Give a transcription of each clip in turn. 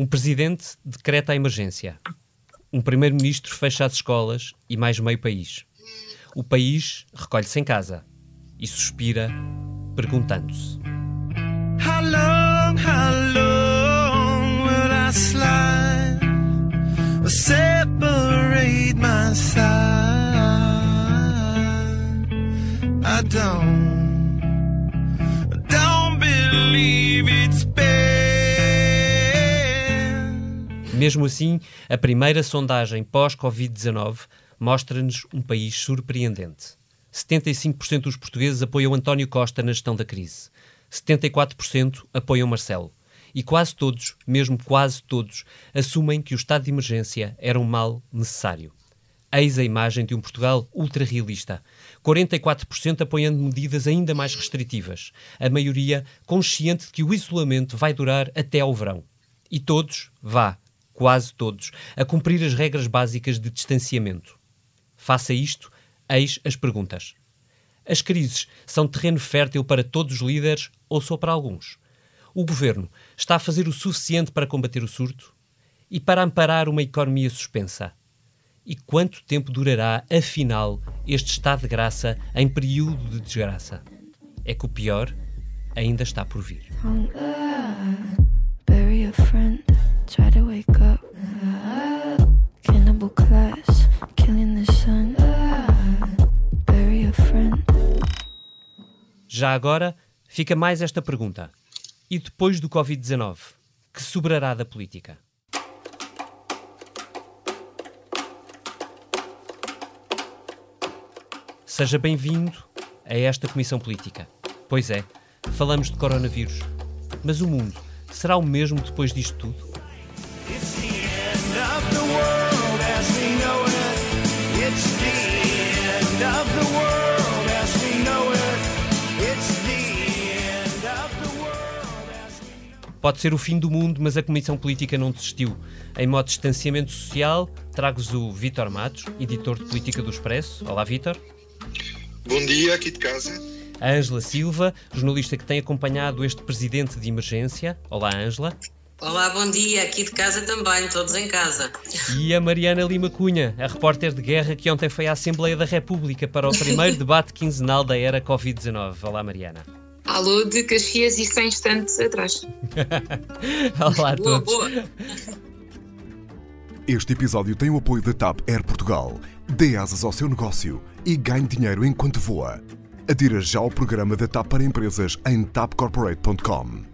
Um presidente decreta a emergência. Um primeiro-ministro fecha as escolas e mais meio país. O país recolhe-se em casa e suspira, perguntando-se: How long, how long will I slide or separate my side? I don't, Mesmo assim, a primeira sondagem pós-Covid-19 mostra-nos um país surpreendente. 75% dos portugueses apoiam António Costa na gestão da crise. 74% apoiam Marcelo. E quase todos, mesmo quase todos, assumem que o estado de emergência era um mal necessário. Eis a imagem de um Portugal ultra-realista. 44% apoiando medidas ainda mais restritivas. A maioria consciente de que o isolamento vai durar até ao verão. E todos, vá, quase todos, a cumprir as regras básicas de distanciamento. Faça isto, eis as perguntas. As crises são terreno fértil para todos os líderes ou só para alguns? O governo está a fazer o suficiente para combater o surto? E para amparar uma economia suspensa? E quanto tempo durará, afinal, este estado de graça em período de desgraça? É que o pior ainda está por vir. Killing the sun. Bury a friend. Já agora, fica mais esta pergunta. E depois do Covid-19, que sobrará da política? Seja bem-vindo a esta Comissão Política. Pois é, falamos de coronavírus. Mas o mundo será o mesmo depois disto tudo? Pode ser o fim do mundo, mas a Comissão Política não desistiu. Em modo de distanciamento social, trago-vos o Vítor Matos, editor de Política do Expresso. Olá, Vítor. Bom dia, aqui de casa. A Ângela Silva, jornalista que tem acompanhado este presidente de emergência. Olá, Ângela. Olá, bom dia. Aqui de casa também, todos em casa. E a Mariana Lima Cunha, a repórter de guerra que ontem foi à Assembleia da República para o primeiro debate quinzenal da era Covid-19. Olá, Mariana. Alô de Caxias e 100 instantes atrás. Olá a todos. Boa, boa. Este episódio tem o apoio da TAP Air Portugal. Dê asas ao seu negócio e ganhe dinheiro enquanto voa. Adira já ao programa da TAP para empresas em tapcorporate.com.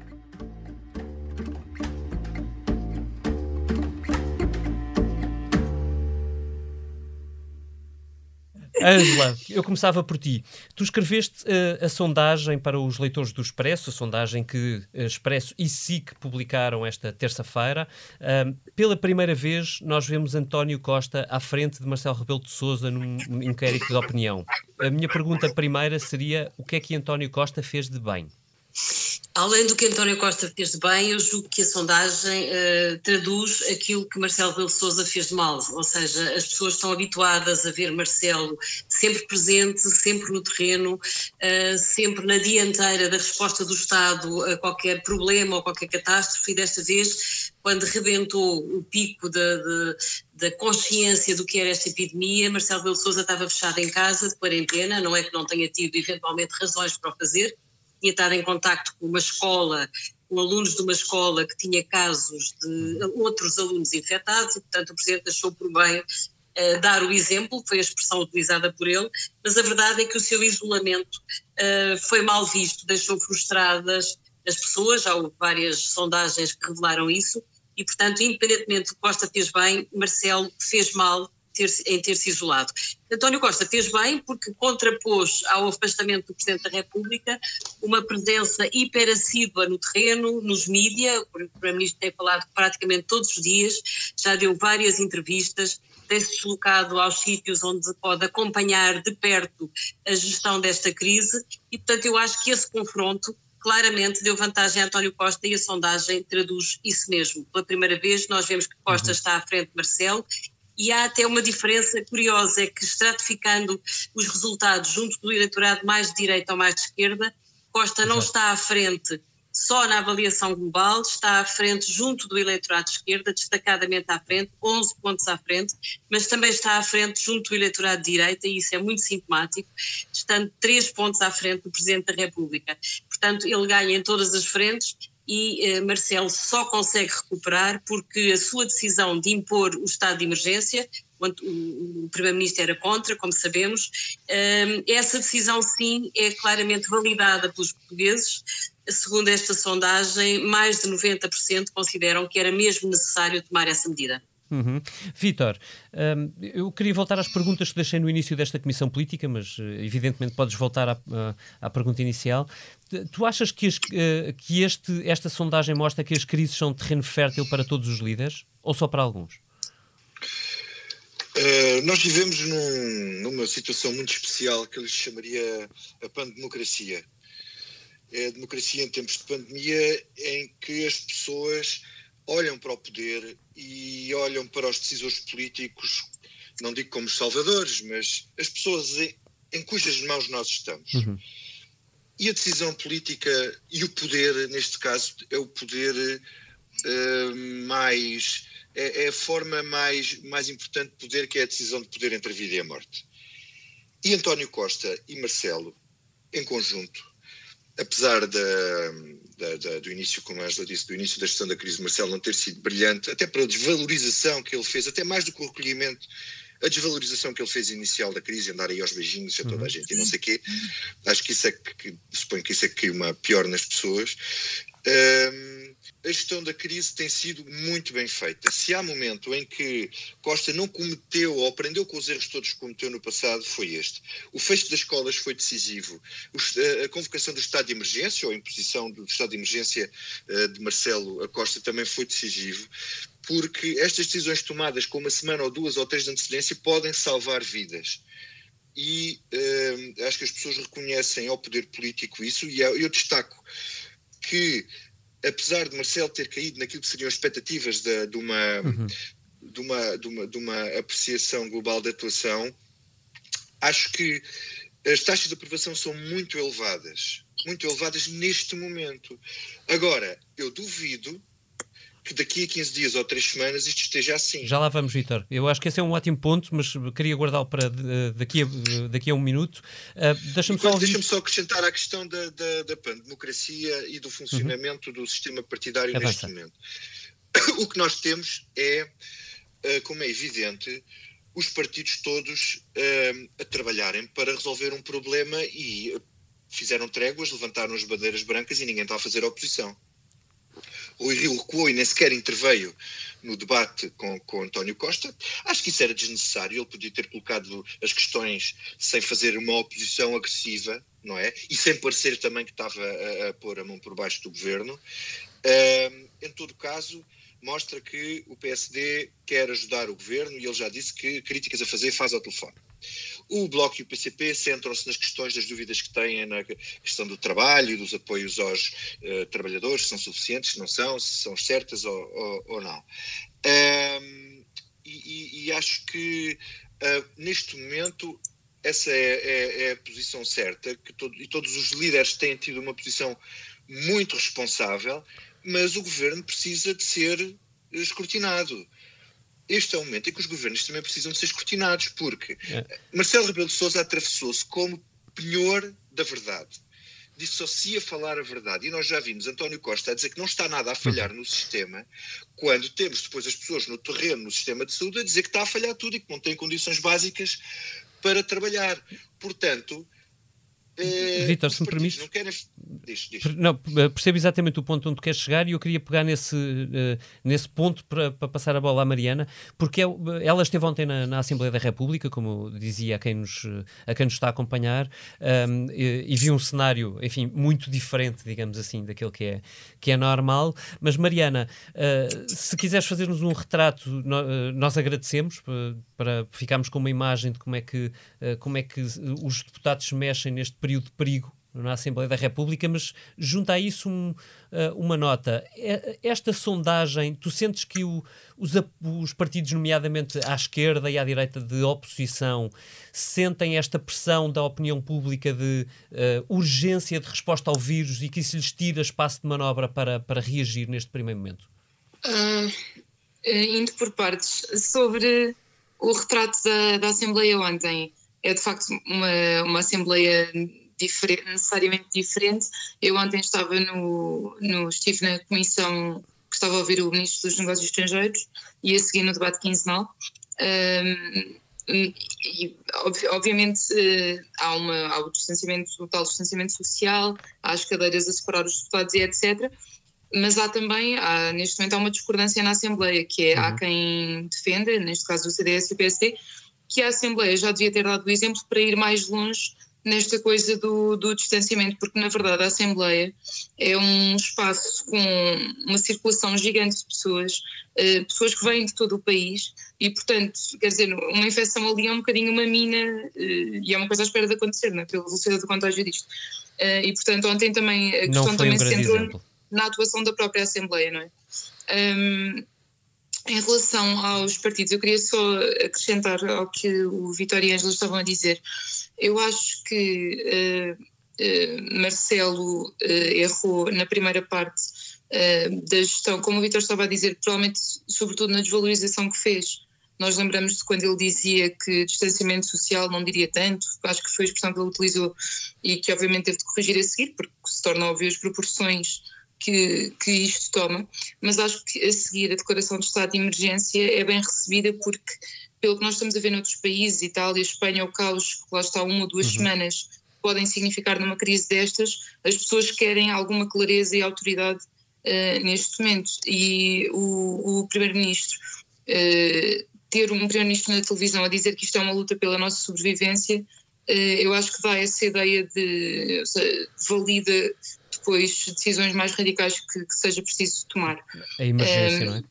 Ângela, eu começava por ti. Tu escreveste uh, a sondagem para os leitores do Expresso, a sondagem que uh, Expresso e SIC publicaram esta terça-feira. Uh, pela primeira vez, nós vemos António Costa à frente de Marcelo Rebelo de Sousa num, num inquérito de opinião. A minha pergunta primeira seria: o que é que António Costa fez de bem? Além do que António Costa fez de bem, eu julgo que a sondagem uh, traduz aquilo que Marcelo Belo Souza fez de mal, ou seja, as pessoas estão habituadas a ver Marcelo sempre presente, sempre no terreno, uh, sempre na dianteira da resposta do Estado a qualquer problema ou qualquer catástrofe, e desta vez, quando rebentou o pico da, da consciência do que era esta epidemia, Marcelo Belo Souza estava fechado em casa, de quarentena, não é que não tenha tido eventualmente razões para o fazer, tinha estado em contacto com uma escola, com alunos de uma escola que tinha casos de outros alunos infectados e, portanto, o Presidente achou por bem uh, dar o exemplo, foi a expressão utilizada por ele, mas a verdade é que o seu isolamento uh, foi mal visto, deixou frustradas as pessoas, já houve várias sondagens que revelaram isso, e, portanto, independentemente do que Costa fez bem, Marcelo fez mal ter, em ter-se isolado. António Costa fez bem porque contrapôs ao afastamento do Presidente da República uma presença hiperassídua no terreno, nos mídias, o Primeiro-Ministro tem falado praticamente todos os dias, já deu várias entrevistas, tem-se deslocado aos sítios onde pode acompanhar de perto a gestão desta crise e, portanto, eu acho que esse confronto claramente deu vantagem a António Costa e a sondagem traduz isso mesmo. Pela primeira vez nós vemos que Costa uhum. está à frente de Marcelo e há até uma diferença curiosa, é que estratificando os resultados junto do eleitorado mais de direita ou mais de esquerda, Costa não está à frente só na avaliação global está à frente, junto do eleitorado de esquerda, destacadamente à frente, 11 pontos à frente, mas também está à frente junto do eleitorado de direita, e isso é muito sintomático, estando 3 pontos à frente do Presidente da República. Portanto, ele ganha em todas as frentes e eh, Marcelo só consegue recuperar porque a sua decisão de impor o estado de emergência, o, Primeiro-Ministro era contra, como sabemos, eh, essa decisão sim é claramente validada pelos portugueses. Segundo esta sondagem, mais de 90% consideram que era mesmo necessário tomar essa medida. Uhum. Vitor, um, eu queria voltar às perguntas que deixei no início desta comissão política, mas eh, evidentemente podes voltar à, à, pergunta inicial. Tu achas que, as, eh, que este, esta sondagem mostra que as crises são terreno fértil para todos os líderes ou só para alguns? Uh, nós vivemos num, numa situação muito especial que eu chamaria a pandemocracia. É a democracia em tempos de pandemia em que as pessoas olham para o poder e olham para os decisores políticos, não digo como salvadores, mas as pessoas em, em cujas mãos nós estamos. Uhum. E a decisão política e o poder, neste caso, é o poder uh, mais. É, é, a forma mais, mais importante de poder, que é a decisão de poder entre a vida e a morte. E António Costa e Marcelo, em conjunto, apesar da, da, da, do início, como a Angela disse, do início da gestão da crise, Marcelo não ter sido brilhante, até pela desvalorização que ele fez, até mais do que o recolhimento, a desvalorização que ele fez inicial da crise, andar aí aos beijinhos a toda a uhum. gente e não sei o quê, acho que isso é que, suponho que isso é que cria uma pior nas pessoas. Um, a gestão da crise tem sido muito bem feita. Se há momento em que Costa não cometeu ou aprendeu com os erros todos que cometeu no passado, foi este. O fecho das escolas foi decisivo. A convocação do estado de emergência, ou a imposição do estado de emergência eh, de Marcelo Costa, também foi decisivo porque estas decisões tomadas com uma semana ou duas ou três de antecedência podem salvar vidas. E uh, acho que as pessoas reconhecem ao poder político isso, e eu destaco que apesar de Marcelo ter caído naquilo que seriam expectativas de, de, uma, uhum. de, uma, de, uma, de uma apreciação global da atuação, acho que as taxas de aprovação são muito elevadas, muito elevadas neste momento. Agora, eu duvido que daqui a 15 dias ou 3 semanas isto esteja assim. Já lá vamos, Vitor. Eu acho que esse é um ótimo ponto, mas queria guardá-lo para daqui a, daqui a um minuto. Uh, Deixa-me só, deixa só acrescentar a questão da, da, da democracia e do funcionamento uhum. do sistema partidário Avança. neste momento. O que nós temos é, como é evidente, os partidos todos a trabalharem para resolver um problema e fizeram tréguas, levantaram as bandeiras brancas e ninguém está a fazer oposição. Rui Rio recuou e nem sequer interveio no debate com, com António Costa. Acho que isso era desnecessário, ele podia ter colocado as questões sem fazer uma oposição agressiva, não é? E sem parecer também que estava a, a pôr a mão por baixo do governo. Em todo caso, mostra que o PSD quer ajudar o governo e ele já disse que críticas a fazer faz ao telefone. O Bloco e o PCP centram-se nas questões das dúvidas que têm na questão do trabalho, dos apoios aos uh, trabalhadores, se são suficientes, se não são, se são certas ou, ou, ou não. E, e, acho que uh, neste momento essa é, é, é, a posição certa, que todo, e todos os líderes têm tido uma posição muito responsável, mas o governo precisa de ser escrutinado este é o momento em que os governos também precisam de ser escrutinados, porque é. Marcelo Rebelo de Sousa atravessou-se como penhor da verdade. Dissocia falar a verdade. E nós já vimos António Costa a dizer que não está nada a falhar no sistema, quando temos depois as pessoas no terreno, no sistema de saúde, a dizer que está a falhar tudo e que não tem condições básicas para trabalhar. Portanto, eh, Vitor, se me permite. Não, diz. não, eh, percebo exatamente o ponto onde queres chegar e eu queria pegar nesse, uh, nesse ponto para, para, passar a bola à Mariana, porque é, ela esteve ontem na, na, Assembleia da República, como dizia a quem nos, a quem nos está a acompanhar, um, e, e, viu um cenário, enfim, muito diferente, digamos assim, daquele que é, que é normal. Mas, Mariana, uh, se quiseres fazer-nos um retrato, no, nós agradecemos para ficarmos com uma imagem de como é que, como é que os deputados mexem neste período de perigo na Assembleia da República, mas junta a isso um, uh, uma nota. Esta sondagem, tu sentes que o, os, os, partidos, nomeadamente à esquerda e à direita de oposição, sentem esta pressão da opinião pública de uh, urgência de resposta ao vírus e que isso lhes tira espaço de manobra para, para reagir neste primeiro momento? Uh, indo por partes, sobre o retrato da, da Assembleia ontem, é de facto uma, uma Assembleia diferente, necessariamente diferente. Eu ontem estava no, no, estive na comissão que estava a ouvir o Ministro dos Negócios Estrangeiros e a seguir no debate quinzenal. Um, e, obviamente eh, há, uma, há o distanciamento, o tal distanciamento social, há as cadeiras a separar os deputados e etc. Mas há também, há, neste momento, há uma discordância na Assembleia, que é uhum. há quem defenda, neste caso o CDS e o PSD, que a Assembleia já devia ter dado o exemplo para ir mais longe nesta coisa do, do, distanciamento, porque na verdade a Assembleia é um espaço com uma circulação gigante de pessoas, uh, pessoas que vêm de todo o país e, portanto, quer dizer, uma infecção ali é um bocadinho uma mina uh, e é uma coisa à espera de acontecer, é? pela velocidade do contágio disto. Uh, e, portanto, ontem também a questão um também se centrou na atuação da própria Assembleia, não é? Um, em relação aos partidos, eu queria só acrescentar ao que o Vitória e Ângela estavam a dizer. Eu acho que uh, uh, Marcelo uh, errou na primeira parte da gestão, como o Vitor estava a dizer, provavelmente, sobretudo na desvalorização que fez. Nós lembramos de quando ele dizia que distanciamento social não diria tanto, acho que foi a expressão que ele utilizou e que obviamente teve de corrigir a seguir, porque se torna óbvio as proporções que, que isto toma, mas acho que a seguir a declaração de estado de emergência é bem recebida porque, pelo que nós estamos a ver noutros países, Itália, Espanha, o caos, que lá está uma ou duas uhum. semanas, podem significar numa crise destas, as pessoas querem alguma clareza e autoridade uh, neste momento. E o, o Primeiro-Ministro uh, ter um Primeiro-Ministro na televisão a dizer que isto é uma luta pela nossa sobrevivência, uh, eu acho que dá essa ideia de, seja, valida depois decisões mais radicais que, que seja preciso tomar. A emergência, um, não é?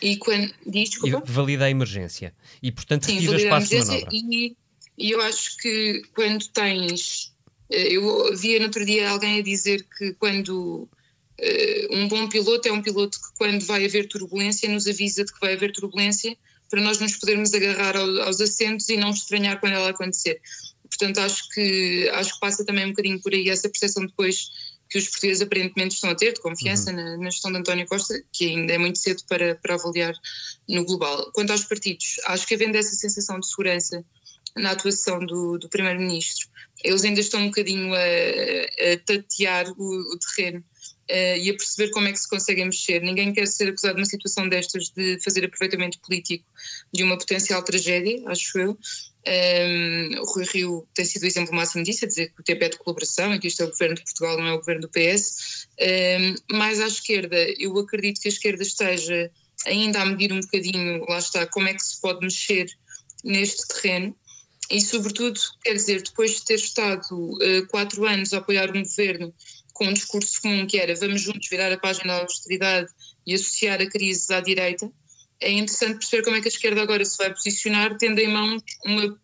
E quando. Diz, desculpa? E valida a emergência. E, portanto, Sim, retira espaço de manobra. E, e eu acho que quando tens. Eh, eu via no outro dia alguém a dizer que quando. Uh, um bom piloto é um piloto que, quando vai haver turbulência, nos avisa de que vai haver turbulência para nós nos podermos agarrar ao, aos assentos e não estranhar quando ela acontecer. Portanto, acho que, acho que passa também um bocadinho por aí essa percepção depois que os portugueses aparentemente estão a ter, de confiança uhum. na, na, gestão de António Costa, que ainda é muito cedo para, para avaliar no global. Quanto aos partidos, acho que havendo essa sensação de segurança na atuação do, do Primeiro-Ministro, eles ainda estão um bocadinho a, a tatear o, o terreno uh, e a perceber como é que se conseguem mexer. Ninguém quer ser acusado numa situação destas de fazer aproveitamento político de uma potencial tragédia, acho eu. Um, o Rui Rio tem sido o exemplo máximo disso, a dizer que o tempo é de colaboração e que isto é o governo de Portugal, não é o governo do PS. Um, mais à esquerda, eu acredito que a esquerda esteja ainda a medir um bocadinho, lá está, como é que se pode mexer neste terreno. E, sobretudo, quer dizer, depois de ter estado uh, quatro anos a apoiar um governo com um discurso comum que era vamos juntos virar a página da austeridade e associar a crise à direita, é interessante perceber como é que a esquerda agora se vai posicionar, tendo em mão uma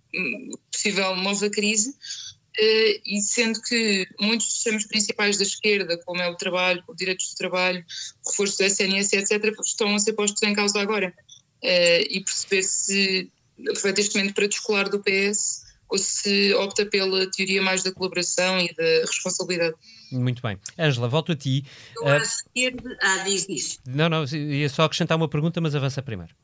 possível nova crise, uh, e sendo que muitos dos temas principais da esquerda, como é o trabalho, os direitos do trabalho, o reforço do SNS, etc., estão a ser postos em causa agora. Uh, e perceber se aproveita este momento para descolar do PS ou se opta pela teoria mais da colaboração e da responsabilidade. Muito bem. Ângela, volto a ti. Eu uh, acho que... Ah, diz, diz. Não, não, ia só acrescentar uma pergunta, mas avança primeiro.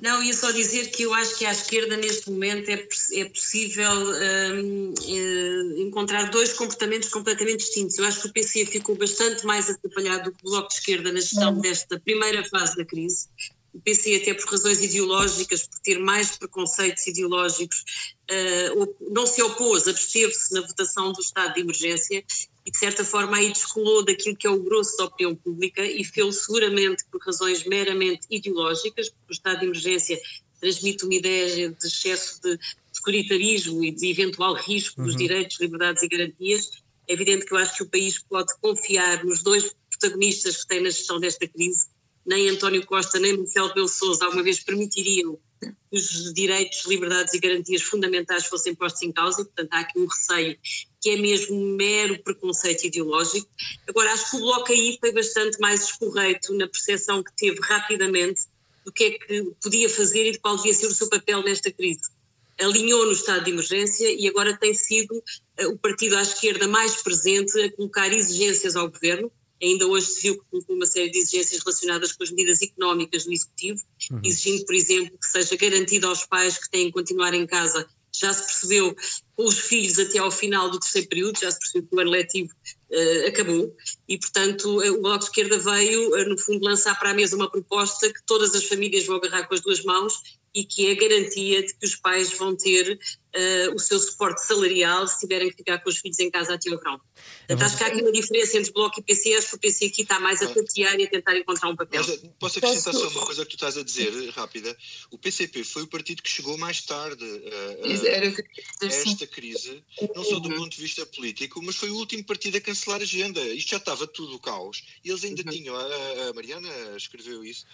Não, ia só dizer que eu acho que à esquerda neste momento é, é possível um, é, encontrar dois comportamentos completamente distintos. Eu acho que o PC ficou bastante mais atrapalhado do que o Bloco de Esquerda na gestão uhum. desta primeira fase da crise o PC, até por razões ideológicas, por ter mais preconceitos ideológicos, uh, não se opôs, absteve-se na votação do estado de emergência e, de certa forma, aí descolou daquilo que é o grosso da opinião pública e fez seguramente por razões meramente ideológicas, porque o estado de emergência transmite uma ideia de excesso de securitarismo e de eventual risco dos uhum. direitos, liberdades e garantias. É evidente que eu acho que o país pode confiar nos dois protagonistas que tem na gestão desta crise, nem António Costa nem Marcelo Belo Souza alguma vez permitiriam que os direitos, liberdades e garantias fundamentais fossem postos em causa, portanto há aqui um receio que é mesmo mero preconceito ideológico. Agora, acho que o Bloco aí foi bastante mais escorreito na percepção que teve rapidamente do que é que podia fazer e de qual devia ser o seu papel nesta crise. Alinhou no estado de emergência e agora tem sido uh, o partido à esquerda mais presente a colocar exigências ao governo. Ainda hoje se viu que colocou uma série de exigências relacionadas com as medidas económicas do Executivo, uhum. exigindo, por exemplo, que seja garantido aos pais que têm que continuar em casa já se percebeu com os filhos até ao final do terceiro período, já se percebeu que o ano letivo uh, acabou e, portanto, eh, o Bloco de Esquerda veio, uh, no fundo, lançar para a mesa uma proposta que todas as famílias vão agarrar com as duas mãos e que é a garantia de que os pais vão ter uh, o seu suporte salarial se tiverem que ficar com os filhos em casa até o verão. Portanto, acho que há aqui uma diferença entre Bloco e PC, acho que o PC aqui está mais a tatear e a tentar encontrar um papel. Mas, eh, posso acrescentar só uma coisa que tu estás a dizer, rápida? O PCP foi o partido que chegou mais tarde a, a, a esta crise, não só do ponto de vista político, mas foi o último partido a cancelar a agenda. Isto já estava tudo caos. E eles ainda uhum. tinham, a, a Mariana escreveu isso,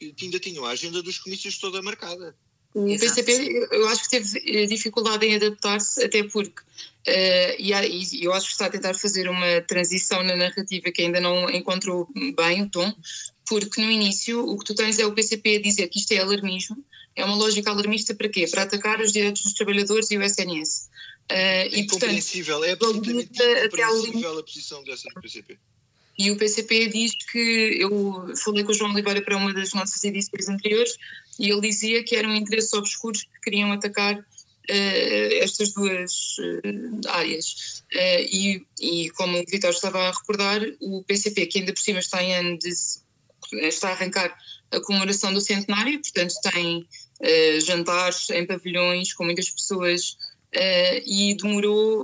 ainda tinham a agenda dos comícios toda marcada. O Exato. PCP, eu acho que teve eh, dificuldade em adaptar-se, até porque, uh, e, e, eu acho que está a tentar fazer uma transição na narrativa que ainda não encontrou bem o tom, porque no início o que tu tens é o PCP a dizer que isto é alarmismo, é uma lógica alarmista para quê? Para atacar os direitos dos trabalhadores e o SNS. Uh, é e, compreensível, portanto, é absolutamente incompreensível a posição dessa do PCP. E o PCP diz que, eu falei com o João Oliveira para uma das nossas edições anteriores, e ele dizia que eram interesses obscuros que queriam atacar uh, estas duas uh, áreas. Uh, e, e, como o Vitor estava a recordar, o PCP, que ainda por cima está em ano de. está a arrancar a comemoração do centenário, portanto tem jantares em pavilhões com muitas pessoas e demorou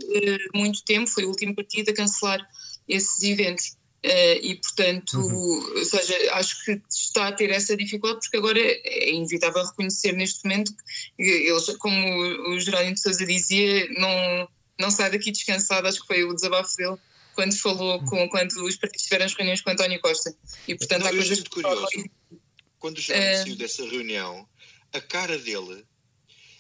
muito tempo, foi o último partido a cancelar esses eventos. Uh, e, portanto, uhum. ou seja, acho que está a ter essa dificuldade, porque agora é inevitável reconhecer neste momento que eles, como o Jerónimo de Souza dizia, não, não sai daqui descansado, acho que foi o desabafo dele quando falou, com, quando os partidos tiveram as reuniões com António Costa. E, portanto, não, há coisas... curioso, quando o Jerónimo uh, saiu dessa reunião, a cara dele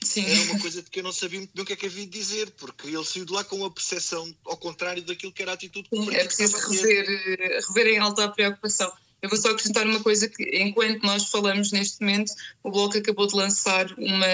Sim. Era uma coisa que eu não sabia muito bem o que é que havia de dizer, porque ele saiu de lá com uma percepção ao contrário daquilo que era a atitude o É preciso rever, eh, rever em alta a preocupação. Eu vou só acrescentar uma coisa que, enquanto nós falamos neste momento, o Bloco acabou de lançar uma,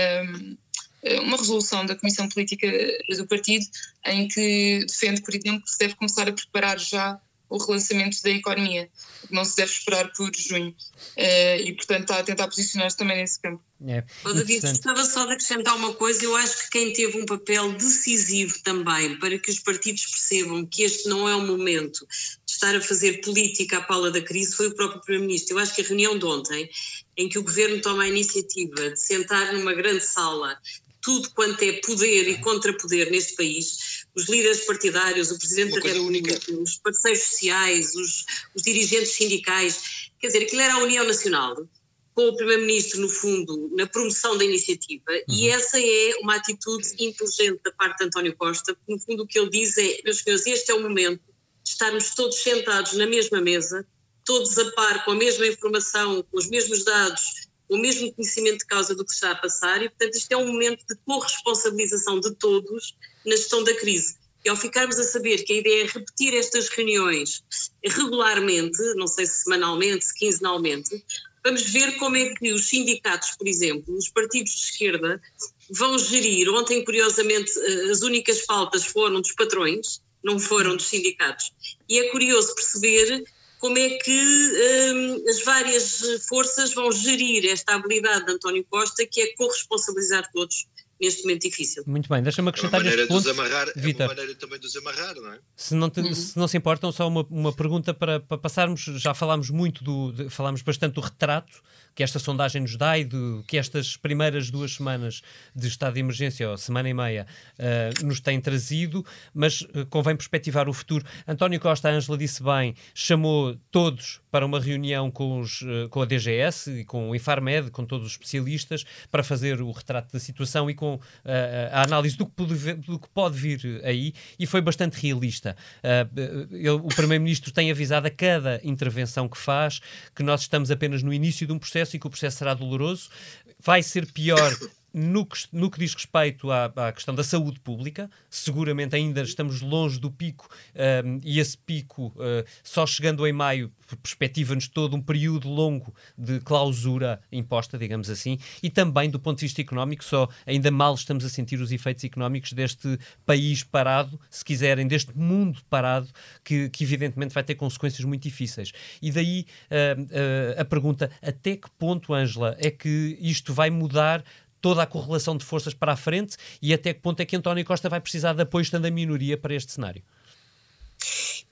eh, uma resolução da Comissão Política do Partido em que defende, por exemplo, que se deve começar a preparar já o relançamento da economia, não se deve esperar por junho. Uh, e, portanto, está a tentar posicionar-se também nesse campo. É, gostava só de acrescentar uma coisa. Eu acho que quem teve um papel decisivo também para que os partidos percebam que este não é o momento de estar a fazer política à pala da crise foi o próprio Primeiro-Ministro. Eu acho que a reunião de ontem, em que o governo toma a iniciativa de sentar numa grande sala tudo quanto é poder e contrapoder neste país, os líderes partidários, o Presidente da República, os parceiros sociais, os, os dirigentes sindicais, quer dizer, aquilo era a União Nacional, com o Primeiro-Ministro, no fundo, na promoção da iniciativa, uhum. e essa é uma atitude inteligente da parte de António Costa, porque no fundo o que ele diz é, meus senhores, este é o momento de estarmos todos sentados na mesma mesa, todos a par, com a mesma informação, com os mesmos dados, o mesmo conhecimento de causa do que está a passar e, portanto, isto é um momento de corresponsabilização de todos na gestão da crise. E ao ficarmos a saber que a ideia é repetir estas reuniões regularmente, não sei se semanalmente, se quinzenalmente, vamos ver como é que os sindicatos, por exemplo, os partidos de esquerda, vão gerir. Ontem, curiosamente, eh, as únicas faltas foram dos patrões, não foram dos sindicatos. E é curioso perceber como é que um, as várias forças vão gerir esta habilidade de António Costa, que é corresponsabilizar todos neste momento difícil. Muito bem, deixa-me acrescentar é este ponto. Amarrar, é uma maneira também de os amarrar, não é? Se não, te, uhum. se não se importam, só uma, uma pergunta para, para passarmos, já falámos muito do, de, falámos bastante do retrato que esta sondagem nos dá e que estas primeiras duas semanas de estado de emergência, ou semana e meia, uh, nos têm trazido, mas uh, convém perspectivar o futuro. António Costa, a Ângela disse bem, chamou todos para uma reunião com, os, uh, com a DGS e com o Infarmed, com todos os especialistas, para fazer o retrato da situação e com a análise do que, pode, do que pode vir aí, e foi bastante realista. Ele, o Primeiro-Ministro tem avisado a cada intervenção que faz que nós estamos apenas no início de um processo e que o processo será doloroso. Vai ser pior no que, no que diz respeito à, à, questão da saúde pública, seguramente ainda estamos longe do pico um, e esse pico uh, só chegando em maio perspectiva-nos todo um período longo de clausura imposta, digamos assim, e também do ponto de vista económico, só ainda mal estamos a sentir os efeitos económicos deste país parado, se quiserem, deste mundo parado, que, que evidentemente vai ter consequências muito difíceis. E daí uh, uh, a pergunta: até que ponto, Ângela, é que isto vai mudar toda a correlação de forças para a frente e até que ponto é que António Costa vai precisar de apoio estando a minoria para este cenário?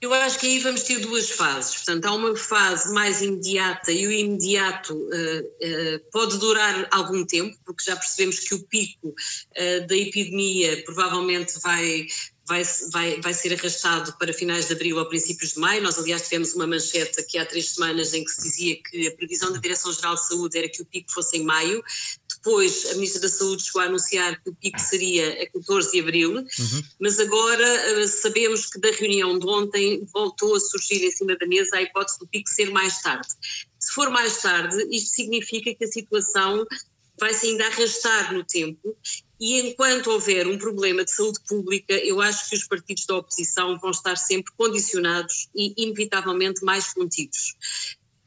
Eu acho que aí vamos ter duas fases. Portanto, há uma fase mais imediata e o imediato uh, uh, pode durar algum tempo, porque já percebemos que o pico uh, da epidemia provavelmente vai, vai, vai, vai ser arrastado para finais de abril ou princípios de maio. Nós, aliás, tivemos uma manchete aqui há três semanas em que se dizia que a previsão da Direção-Geral de Saúde era que o pico fosse em maio. Depois, a Ministra da Saúde chegou a anunciar que o pico seria a 14 de abril, uhum. mas agora eh, sabemos que da reunião de ontem voltou a surgir em cima da mesa a hipótese do pico ser mais tarde. Se for mais tarde, isto significa que a situação vai-se ainda arrastar no tempo e enquanto houver um problema de saúde pública, eu acho que os partidos da oposição vão estar sempre condicionados e inevitavelmente mais contidos.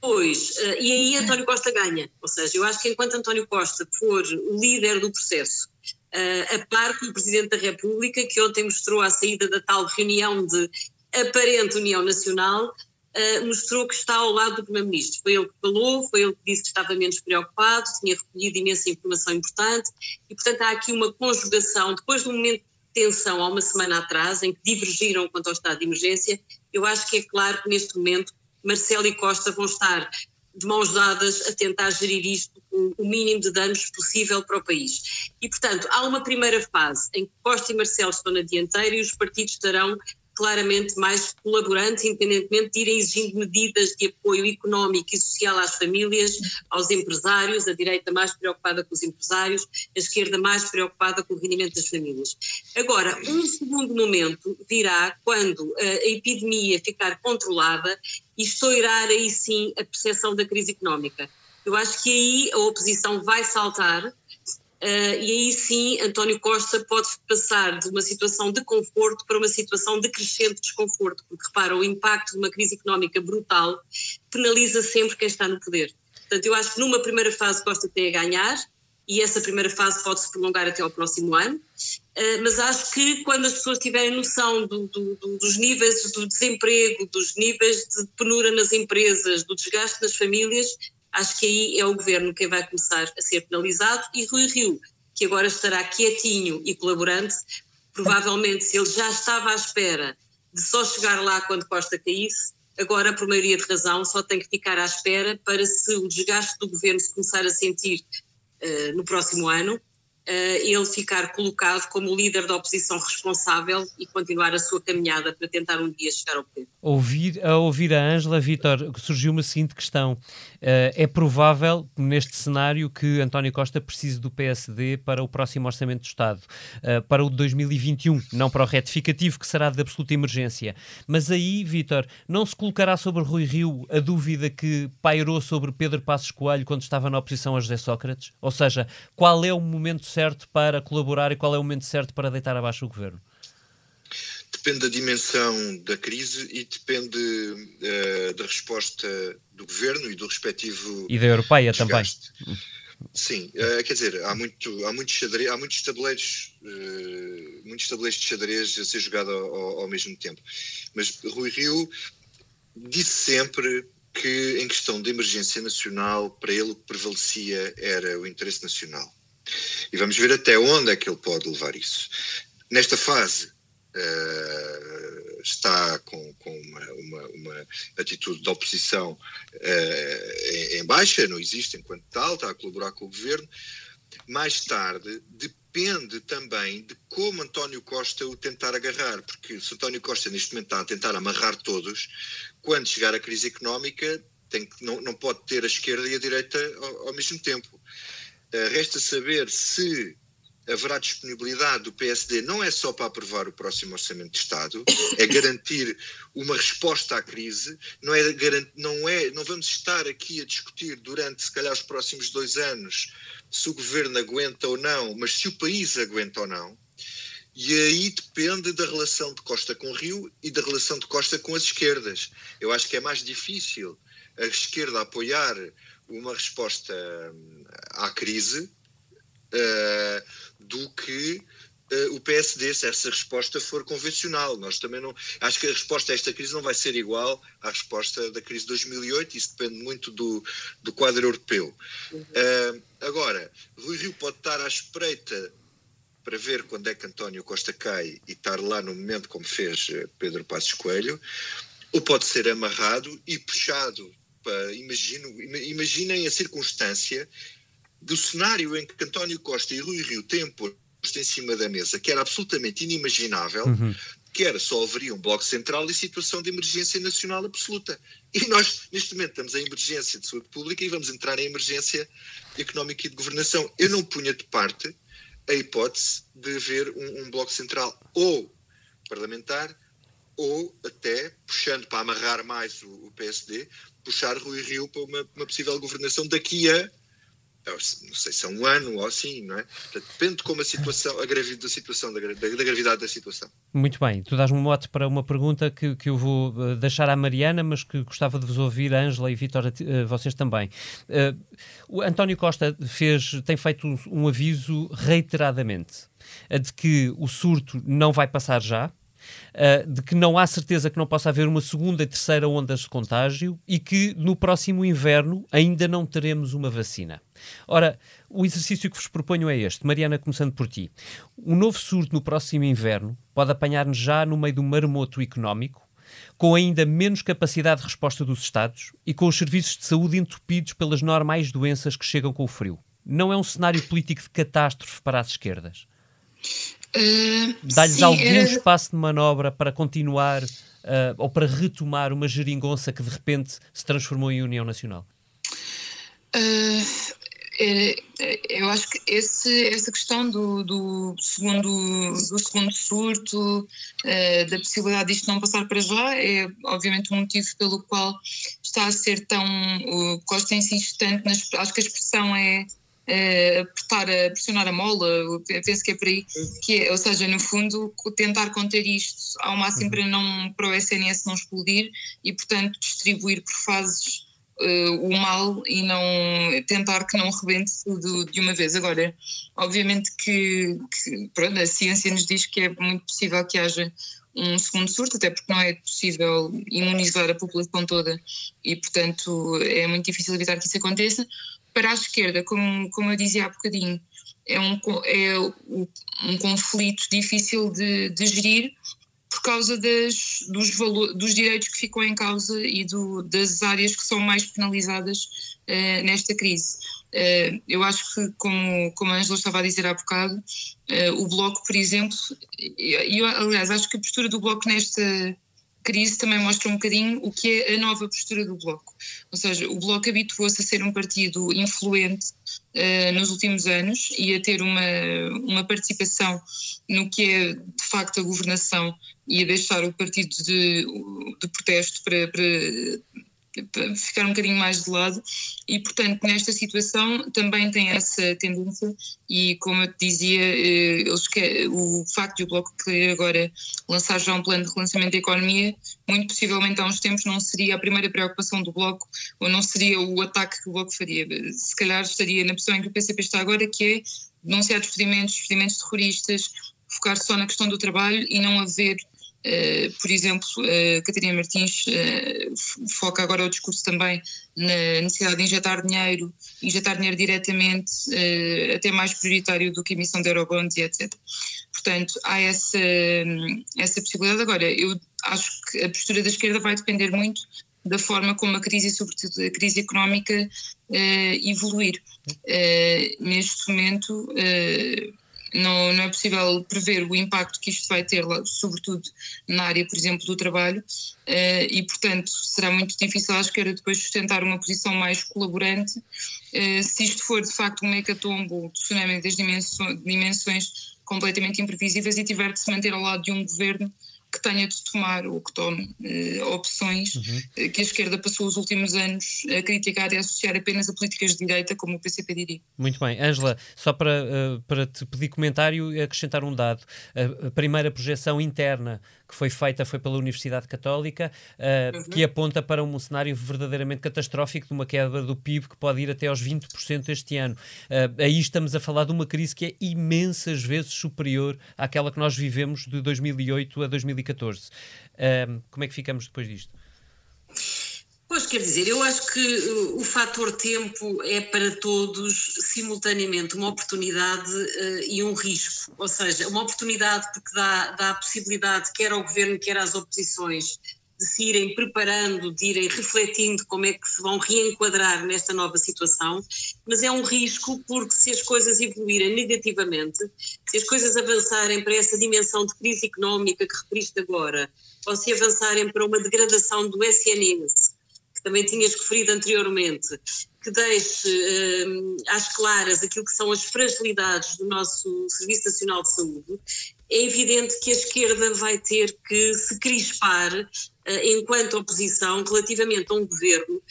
Pois, eh, e aí António Costa ganha. Ou seja, eu acho que enquanto António Costa for o líder do processo, eh, a par com o Presidente da República, que ontem mostrou à saída da tal reunião de aparente União Nacional, Uh, mostrou que está ao lado do Primeiro-Ministro. Foi ele que falou, foi ele que disse que estava menos preocupado, tinha recolhido imensa informação importante e, portanto, há aqui uma conjugação. Depois do momento de tensão, há uma semana atrás, em que divergiram quanto ao estado de emergência, eu acho que é claro que neste momento Marcelo e Costa vão estar de mãos dadas a tentar gerir isto com o mínimo de danos possível para o país. E, portanto, há uma primeira fase em que Costa e Marcelo estão na dianteira e os partidos estarão claramente mais colaborantes, independentemente de irem exigindo medidas de apoio económico e social às famílias, aos empresários, a direita mais preocupada com os empresários, a esquerda mais preocupada com o rendimento das famílias. Agora, um segundo momento virá quando a epidemia ficar controlada e estourar aí sim a percepção da crise económica. Eu acho que aí a oposição vai saltar Uh, e aí sim António Costa pode passar de uma situação de conforto para uma situação de crescente desconforto, porque repara, o impacto de uma crise económica brutal penaliza sempre quem está no poder. Portanto, eu acho que numa primeira fase Costa tem a ganhar, e essa primeira fase pode se prolongar até ao próximo ano, uh, mas acho que quando as pessoas tiverem noção do, do, do, dos níveis do desemprego, dos níveis de penura nas empresas, do desgaste nas famílias, acho que aí é o governo quem vai começar a ser penalizado. E Rui Rio, que agora estará quietinho e colaborante, provavelmente se ele já estava à espera de só chegar lá quando Costa caísse, agora por maioria de razão só tem que ficar à espera para se o desgaste do governo se começar a sentir uh, no próximo ano, ele ficar colocado como líder da oposição responsável e continuar a sua caminhada para tentar um dia chegar ao poder. Ouvir, a ouvir a Ângela, Vítor, surgiu uma seguinte questão. Uh, é provável, neste cenário, que António Costa precise do PSD para o próximo Orçamento do Estado, uh, para o de 2021, não para o retificativo, que será de absoluta emergência. Mas aí, Vítor, não se colocará sobre Rui Rio a dúvida que pairou sobre Pedro Passos Coelho quando estava na oposição a José Sócrates? Ou seja, qual é o momento certo para colaborar e qual é o momento certo para deitar abaixo o governo? Depende da dimensão da crise e depende uh, da resposta do governo e do respectivo. E da europeia desgaste. também. Sim, uh, quer dizer, há, muito, há, muitos, xadrez, há muitos tabuleiros, uh, muitos tabuleiros de xadrez a ser jogado ao, ao mesmo tempo. Mas Rui Rio disse sempre que, em questão de emergência nacional, para ele o que prevalecia era o interesse nacional. E vamos ver até onde é que ele pode levar isso. Nesta fase, uh, está com, com uma, uma, uma, atitude de oposição uh, em, em, baixa, não existe enquanto tal, está a colaborar com o governo. Mais tarde, depende também de como António Costa o tentar agarrar, porque se António Costa neste momento está a tentar amarrar todos, quando chegar a crise económica, tem que, não, não pode ter a esquerda e a direita ao, ao mesmo tempo. Uh, resta saber se haverá disponibilidade do PSD não é só para aprovar o próximo Orçamento de Estado, é garantir uma resposta à crise, não é, não é, não vamos estar aqui a discutir durante se calhar os próximos dois anos se o governo aguenta ou não, mas se o país aguenta ou não. E aí depende da relação de Costa com Rio e da relação de Costa com as esquerdas. Eu acho que é mais difícil a esquerda apoiar uma resposta hum, à crise uh, do que uh, o PSD, se essa resposta for convencional. Nós também não. Acho que a resposta a esta crise não vai ser igual à resposta da crise de 2008, isso depende muito do, do quadro europeu. Uh, agora, Rui Rio pode estar à espreita para ver quando é que António Costa cai e estar lá no momento como fez Pedro Passos Coelho, ou pode ser amarrado e puxado para, imagino, imaginem a circunstância do cenário em que António Costa e Rui Rio têm posto em cima da mesa, que era absolutamente inimaginável, uhum. que era só haveria um bloco central e situação de emergência nacional absoluta. E nós, neste momento, estamos em emergência de saúde pública e vamos entrar em emergência económica e de governação. Eu não punha de parte a hipótese de haver um, um bloco central ou parlamentar ou até, puxando para amarrar mais o, o PSD, puxar Rui Rio para uma, uma possível governação daqui a não sei se é um ano ou assim, não é? Depende de como a situação, a gravidade da situação, da, da, da, gravidade da situação. Muito bem, tu dás-me um mote para uma pergunta que, que eu vou eh, deixar à Mariana, mas que gostava de vos ouvir, Ângela e Vitor, uh, vocês também. Uh, o António Costa fez, tem feito um aviso reiteradamente de que o surto não vai passar já, uh, de que não há certeza que não possa haver uma segunda e terceira onda de contágio e que no próximo inverno ainda não teremos uma vacina. Ora, o exercício que vos proponho é este. Mariana, começando por ti. Um novo surto no próximo inverno pode apanhar-nos já no meio do marmoto económico, com ainda menos capacidade de resposta dos Estados e com os serviços de saúde entupidos pelas normais doenças que chegam com o frio. Não é um cenário político de catástrofe para as esquerdas? Uh, Dá-lhes algum uh, espaço de manobra para continuar uh, ou para retomar uma geringonça que de repente se transformou em União Nacional? É, eu acho que esse, essa questão do, do, segundo, do segundo surto, da possibilidade disto não passar para já, é obviamente um motivo pelo qual está a ser tão. O Costa insiste tanto, nas, acho que a expressão é uh, apertar, a pressionar a mola, penso que é por aí, que é, ou seja, no fundo, tentar conter isto ao máximo uhum. para, não, para o SNS não explodir e, portanto, distribuir por fases uh, o mal e não tentar que não rebente tudo de uma vez. Agora, obviamente que, que pronto, a ciência nos diz que é muito possível que haja um segundo surto, até porque não é possível imunizar a população toda e, portanto, é muito difícil evitar que isso aconteça para a esquerda, como, como eu dizia há bocadinho, é um, é um conflito difícil de, de gerir por causa das, dos, valor, dos direitos que ficam em causa e do, das áreas que são mais penalizadas uh, nesta crise. Uh, eu acho que, como, como a Angela estava a dizer há bocado, uh, o Bloco, por exemplo, e eu, aliás, acho que a postura do Bloco nesta, crise também mostra um bocadinho o que é a nova postura do Bloco. Ou seja, o Bloco habituou-se a ser um partido influente uh, nos últimos anos e a ter uma, uma participação no que é de facto a governação e a deixar o partido de, de protesto para, para ficar um bocadinho mais de lado e, portanto, nesta situação também tem essa tendência e, como eu te dizia, eh, eles o facto de o Bloco querer agora lançar já um plano de relançamento da economia, muito possivelmente há uns tempos não seria a primeira preocupação do Bloco ou não seria o ataque que o Bloco faria. Se calhar estaria na posição em que o PCP está agora, que é denunciar despedimentos, despedimentos terroristas, focar só na questão do trabalho e não haver por exemplo, uh, Catarina Martins uh, foca agora o discurso também na necessidade de injetar dinheiro, injetar dinheiro diretamente, até mais prioritário do que a emissão de eurobonds e etc. Portanto, há essa, essa possibilidade. Agora, eu acho que a postura da esquerda vai depender muito da forma como a crise, sobretudo a crise económica, evoluir. neste momento não, não é possível prever o impacto que isto vai ter, sobretudo na área, por exemplo, do trabalho, uh, e, portanto, será muito difícil à esquerda depois sustentar uma posição mais colaborante. Uh, se isto for, de facto, um hecatombo, tsunami das dimensões completamente imprevisíveis e tiver de se manter ao lado de um governo que tenha de tomar ou que tome eh, opções uhum. Eh, que a esquerda passou os últimos anos a criticar e a associar apenas a políticas de direita, como o PCP diria. Muito bem. Ângela, só para, uh, para te pedir comentário e acrescentar um dado. a primeira projeção interna que foi feita foi pela Universidade Católica, uh, uhum. que aponta para um cenário verdadeiramente catastrófico de uma queda do PIB que pode ir até aos 20% este ano. Uh, aí estamos a falar de uma crise que é imensas vezes superior àquela que nós vivemos de 2008 a 2014. Uh, como é que ficamos depois disto? Pois quer dizer, eu acho que uh, o fator tempo é para todos simultaneamente uma oportunidade uh, e um risco. Ou seja, uma oportunidade porque dá, dá a possibilidade, quer ao governo, quer às oposições, de se irem preparando, de irem refletindo como é que se vão reenquadrar nesta nova situação, mas é um risco porque se as coisas evoluírem negativamente, se as coisas avançarem para essa dimensão de crise económica que referiste agora, ou se avançarem para uma degradação do SNS, também tinhas referido anteriormente, que deixe uh, às claras aquilo que são as fragilidades do nosso Serviço Nacional de Saúde, é evidente que a esquerda vai ter que se crispar enquanto oposição relativamente a um governo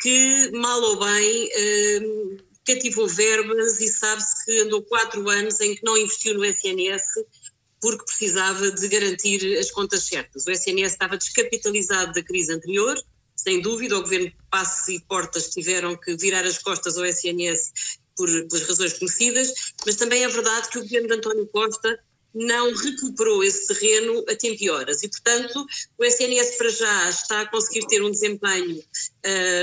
que, mal ou bem, uh, cativou verbas e sabe-se que andou quatro anos em que não investiu no SNS porque precisava de garantir as contas certas. O SNS estava descapitalizado da crise anterior, sem dúvida, o governo Passos e Portas tiveram que virar as costas ao SNS por, pelas razões conhecidas, mas também é verdade que o governo de António Costa não recuperou esse terreno a tempo e horas. E, portanto, o SNS para já está a conseguir ter um desempenho,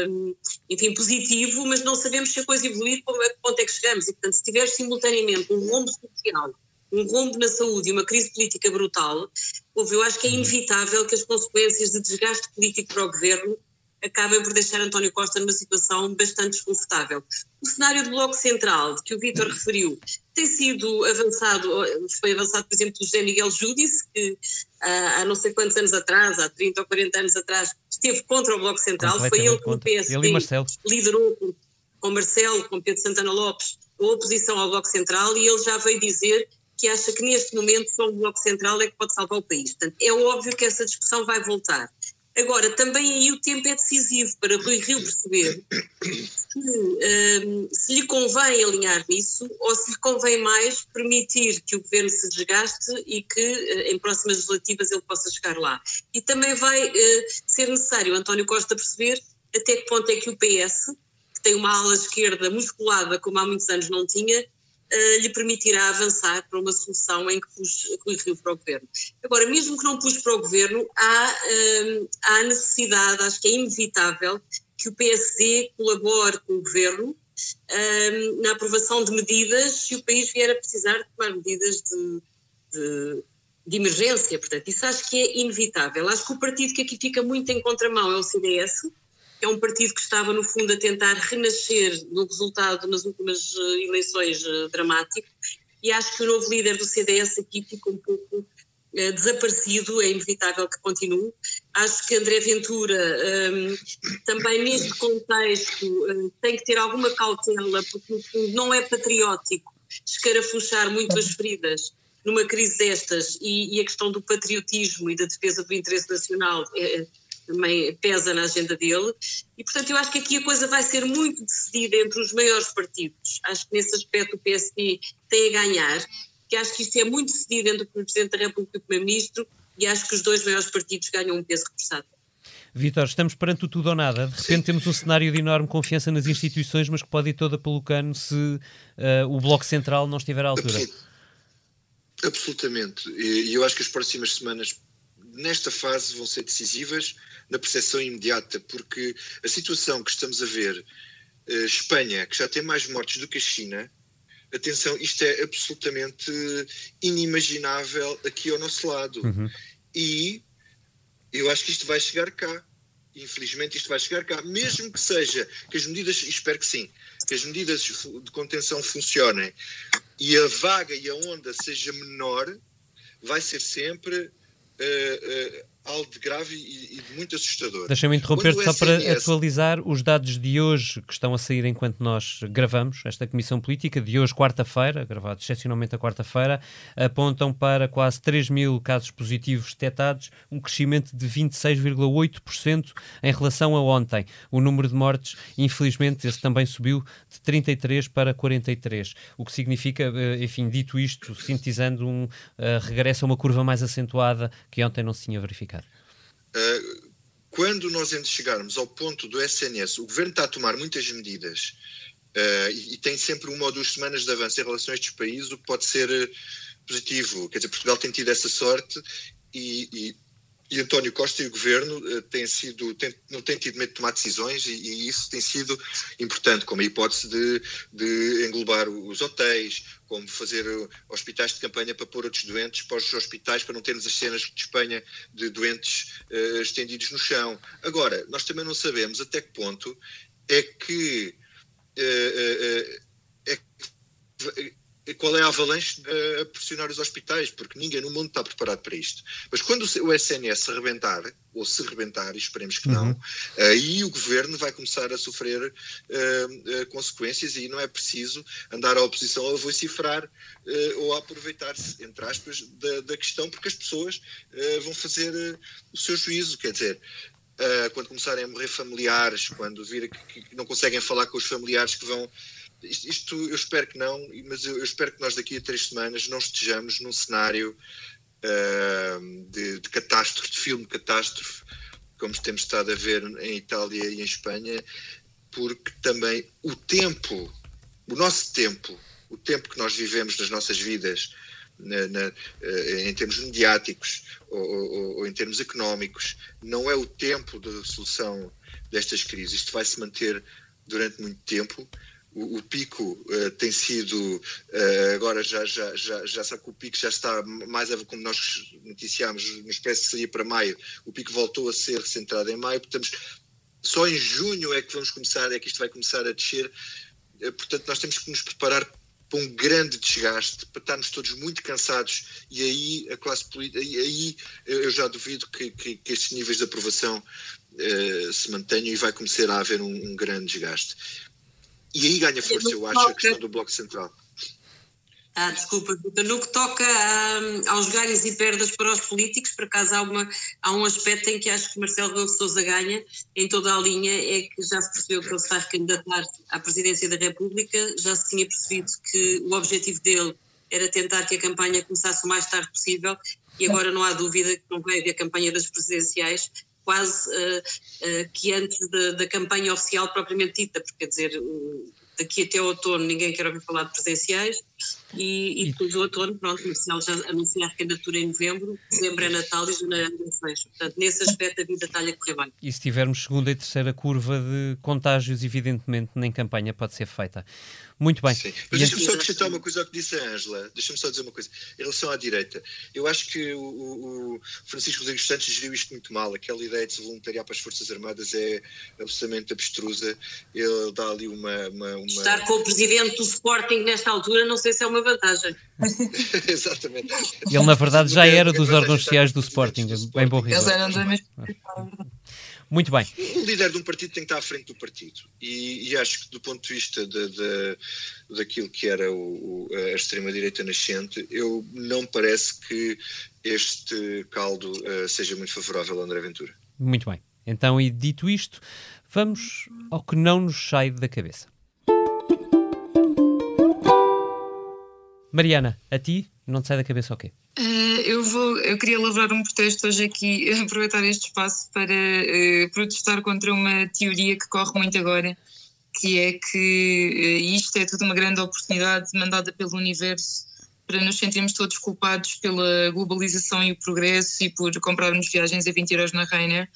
um, enfim, positivo, mas não sabemos se a coisa evoluir, como é, ponto é que chegamos. E, portanto, se tiver simultaneamente um rombo social, um rombo na saúde e uma crise política brutal, eu acho que é inevitável que as consequências de desgaste político para o governo acaba por deixar António Costa numa situação bastante desconfortável. O cenário do Bloco Central, que o Vítor referiu, tem sido avançado, foi avançado, por exemplo, pelo José Miguel Júdice, que há não sei quantos anos atrás, há 30 ou 40 anos atrás, esteve contra o Bloco Central, foi ele que o PSD liderou com, com Marcelo, com Pedro Santana Lopes, a oposição ao Bloco Central, e ele já veio dizer que acha que neste momento só o Bloco Central é que pode salvar o país. Portanto, é óbvio que essa discussão vai voltar. Agora, também aí o tempo é decisivo para Rui Rio perceber se, um, se lhe convém alinhar nisso ou se lhe convém mais permitir que o governo se desgaste e que uh, em próximas legislativas ele possa chegar lá. E também vai uh, ser necessário António Costa perceber até que ponto é que o PS, que tem uma ala esquerda musculada como há muitos anos não tinha, uh, lhe permitirá avançar para uma solução em que pus Rio para o governo. Agora, mesmo que não pus para o governo, há, uh, há necessidade, acho que é inevitável, que o PSD colabore com o governo uh, na aprovação de medidas se o país vier a precisar de tomar medidas de, de, de, emergência. Portanto, isso acho que é inevitável. Acho que o partido que aqui fica muito em contramão é o CDS, é um partido que estava, no fundo, a tentar renascer no resultado nas últimas eh, eleições eh, dramático, e acho que o novo líder do CDS aqui fica um pouco eh, desaparecido, é inevitável que continue. Acho que André Ventura, um, também neste contexto, tem que ter alguma cautela, porque no fundo não é patriótico escarafuchar muito as feridas numa crise destas. E, e, a questão do patriotismo e da defesa do interesse nacional é, também pesa na agenda dele, e portanto eu acho que aqui a coisa vai ser muito decidida entre os maiores partidos. Acho que nesse aspecto o PSD tem a ganhar, que acho que isso é muito decidido entre o Presidente da República e o Primeiro-Ministro, e acho que os dois maiores partidos ganham um peso reforçado. Vitor, estamos perante o tudo ou nada. De repente temos um cenário de enorme confiança nas instituições, mas que pode ir toda pelo cano se uh, o Bloco Central não estiver à altura. Absolutamente. E eu acho que as próximas semanas, nesta fase, vão ser decisivas na percepção imediata, porque a situação que estamos a ver, uh, Espanha, que já tem mais mortes do que a China, atenção, isto é absolutamente inimaginável aqui ao nosso lado. Uhum. E eu acho que isto vai chegar cá. Infelizmente isto vai chegar cá, mesmo que seja, que as medidas, espero que sim, que as medidas de contenção funcionem, e a vaga e a onda seja menor, vai ser sempre uh, algo de grave e, e muito assustador. Deixa-me interromper-te só SNS... para atualizar os dados de hoje que estão a sair enquanto nós gravamos esta Comissão Política, de hoje, quarta-feira, gravado excepcionalmente a quarta-feira, apontam para quase 3 mil casos positivos detectados, um crescimento de 26,8% em relação a ontem. O número de mortes, infelizmente, esse também subiu de 33 para 43, o que significa, eh, enfim, dito isto, sintetizando um uh, regresso a uma curva mais acentuada que ontem não se tinha verificado. Uh, quando nós chegarmos ao ponto do SNS, o governo está a tomar muitas medidas uh, e, e, tem sempre uma ou duas semanas de avanço em relação a estes países, o que pode ser uh, positivo. Quer dizer, Portugal tem tido essa sorte e, e e António Costa e o governo uh, têm sido, têm, não têm tido medo de tomar decisões e, e, isso tem sido importante, como a hipótese de, de englobar os hotéis, como fazer uh, hospitais de campanha para pôr outros doentes para os hospitais, para não termos as cenas de Espanha de doentes uh, estendidos no chão. Agora, nós também não sabemos até que ponto é que, é que qual é a avalanche a pressionar os hospitais, porque ninguém no mundo está preparado para isto. Mas quando o SNS se rebentar, ou se rebentar, e esperemos que não, uhum. aí o governo vai começar a sofrer uh, uh, consequências e não é preciso andar à oposição a vocifrar uh, ou a aproveitar-se, entre aspas, da, da, questão, porque as pessoas vão fazer o seu juízo, quer dizer, quando começarem a morrer familiares, quando vir que, que, não conseguem falar com os familiares que vão isto, eu espero que não, mas eu, eu, espero que nós daqui a três semanas não estejamos num cenário uh, de, de, catástrofe, de filme catástrofe, como temos estado a ver em Itália e em Espanha, porque também o tempo, o nosso tempo, o tempo que nós vivemos nas nossas vidas, na, na, uh, em termos mediáticos ou, ou, ou, em termos económicos, não é o tempo de solução destas crises. Isto vai se manter durante muito tempo o, pico uh, tem sido, uh, agora já, já, já, já sabe que o pico já está mais, como nós noticiámos, no espécie que seria para maio, o pico voltou a ser centrado em maio, portanto, só em junho é que vamos começar, é que isto vai começar a descer, uh, portanto, nós temos que nos preparar para um grande desgaste, para estarmos todos muito cansados e aí a classe política, aí eu já duvido que, que, que estes níveis de aprovação se mantenham e vai começar a haver um, um grande desgaste. E aí ganha força, eu acho, a questão do Bloco Central. Ah, desculpa, no que toca um, aos ganhos e perdas para os políticos, por acaso há, uma, há um aspecto em que acho que Marcelo Rebelo Sousa ganha em toda a linha, é que já se percebeu que ele se vai candidatar à presidência da República, já se tinha percebido que o objetivo dele era tentar que a campanha começasse o mais tarde possível e agora não há dúvida que não vai haver campanha das presidenciais, quase uh, uh, que antes da, campanha oficial propriamente dita, porque quer dizer, daqui até outono ninguém quer ouvir falar de presidenciais e, e depois do outono, pronto, o Marcelo já anuncia a candidatura em novembro, dezembro é Natal e janeiro é eleições. Portanto, nesse aspecto a vida está-lhe a correr bem. E se tivermos segunda e terceira curva de contágios, evidentemente nem campanha pode ser feita. Muito bem. Sim. Mas deixa-me só acrescentar uma coisa ao que disse a Ângela. Deixa-me só dizer uma coisa. Em relação à direita, eu acho que o, o Francisco Rodrigues Santos geriu isto muito mal. Aquela ideia de se voluntariar para as Forças Armadas é absolutamente abstrusa. Ele dá ali uma, uma, uma... Estar com o presidente do Sporting nesta altura, não sei se é uma vantagem. Exatamente. Ele, na verdade, já era dos órgãos sociais do Sporting. Bem bom Eles eram da mesma. Muito bem. O líder de um partido tem que estar à frente do partido. E, e acho que, do ponto de vista de, de, daquilo que era o, o, a extrema-direita nascente, eu não parece que este caldo uh, seja muito favorável a André Ventura. Muito bem. Então, e dito isto, vamos ao que não nos sai da cabeça. Mariana, a ti não te sai da cabeça o quê? Uh, eu, vou, eu queria lavrar um protesto hoje aqui, aproveitar este espaço para uh, protestar contra uma teoria que corre muito agora, que é que uh, isto é tudo uma grande oportunidade mandada pelo universo para nos sentirmos todos culpados pela globalização e o progresso e por comprarmos viagens a 20 euros na Rainer.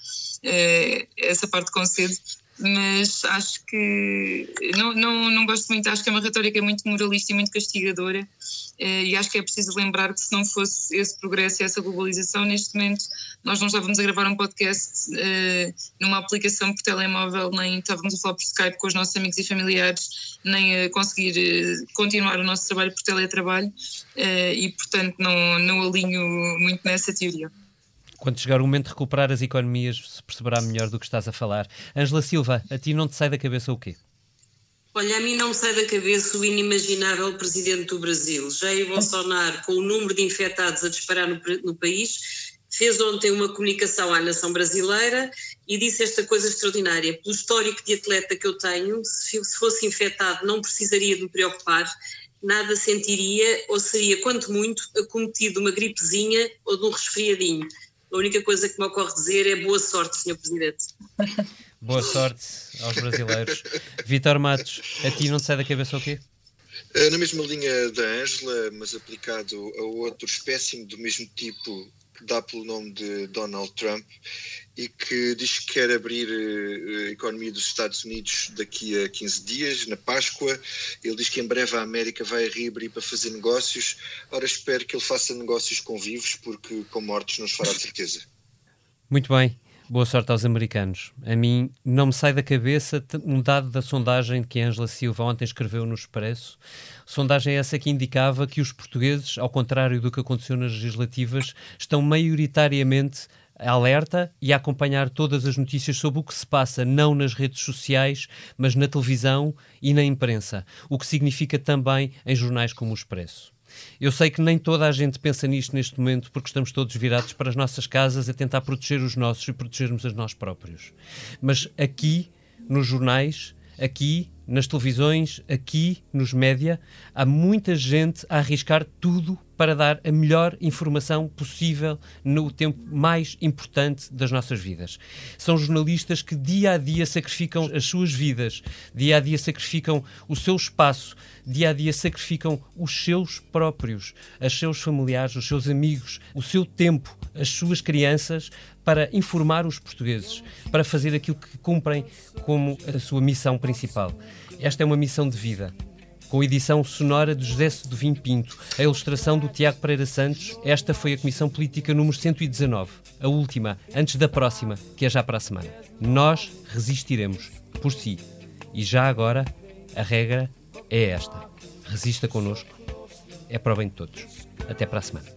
essa parte concedo, mas acho que não, não, não gosto muito, acho que é uma retórica muito moralista e muito castigadora eh, e acho que é preciso lembrar que se não fosse esse progresso e essa globalização, neste momento nós não estávamos a gravar um podcast uh, numa aplicação por telemóvel, nem estávamos a falar por Skype com os nossos amigos e familiares, nem a conseguir uh, continuar o nosso trabalho por teletrabalho e portanto não, não alinho muito nessa teoria. Quando chegar o momento de recuperar as economias, se perceberá melhor do que estás a falar. Ângela Silva, a ti não te sai da cabeça o quê? Olha, a mim não me sai da cabeça o inimaginável presidente do Brasil. Jair Bolsonaro, com o número de infectados a disparar no, no país, fez ontem uma comunicação à nação brasileira e disse esta coisa extraordinária. Pelo histórico de atleta que eu tenho, se, se fosse infectado não precisaria de me preocupar, nada sentiria ou seria, quanto muito, acometido de uma gripezinha ou de um resfriadinho. A única coisa que me ocorre dizer é boa sorte, Sr. Presidente. Boa sorte aos brasileiros. Vitor Matos, a ti não te sai da cabeça o quê? Eh, na mesma linha da Ângela, mas aplicado a outro espécime do mesmo tipo que dá pelo nome de Donald Trump e que diz que quer abrir eh, a economia dos Estados Unidos daqui a 15 dias, na Páscoa. Ele diz que em breve a América vai reabrir para fazer negócios. Ora, espero que ele faça negócios com vivos, porque com mortos nos fará de certeza. Muito bem. Boa sorte aos americanos. A mim não me sai da cabeça um dado da sondagem que a Ângela Silva ontem escreveu no Expresso. Sondagem essa que indicava que os portugueses, ao contrário do que aconteceu nas legislativas, estão maioritariamente alerta e a acompanhar todas as notícias sobre o que se passa, não nas redes sociais, mas na televisão e na imprensa, o que significa também em jornais como o Expresso. Eu sei que nem toda a gente pensa nisto neste momento, porque estamos todos virados para as nossas casas a tentar proteger os nossos e protegermos a nós próprios. Mas aqui, nos jornais, aqui nas televisões, aqui nos média, há muita gente a arriscar tudo para dar a melhor informação possível no tempo mais importante das nossas vidas. São jornalistas que dia a dia sacrificam as suas vidas, dia a dia sacrificam o seu espaço, dia a dia sacrificam os seus próprios, os seus familiares, os seus amigos, o seu tempo, as suas crianças para informar os portugueses, para fazer aquilo que cumprem como a sua missão principal. Esta é uma missão de vida. Com edição sonora de José Sedovim Pinto, a ilustração do Tiago Pereira Santos, esta foi a Comissão Política número 119, a última, antes da próxima, que é já para a semana. Nós resistiremos, por si. E já agora, a regra é esta. Resista connosco. É para o bem de todos. Até para a semana.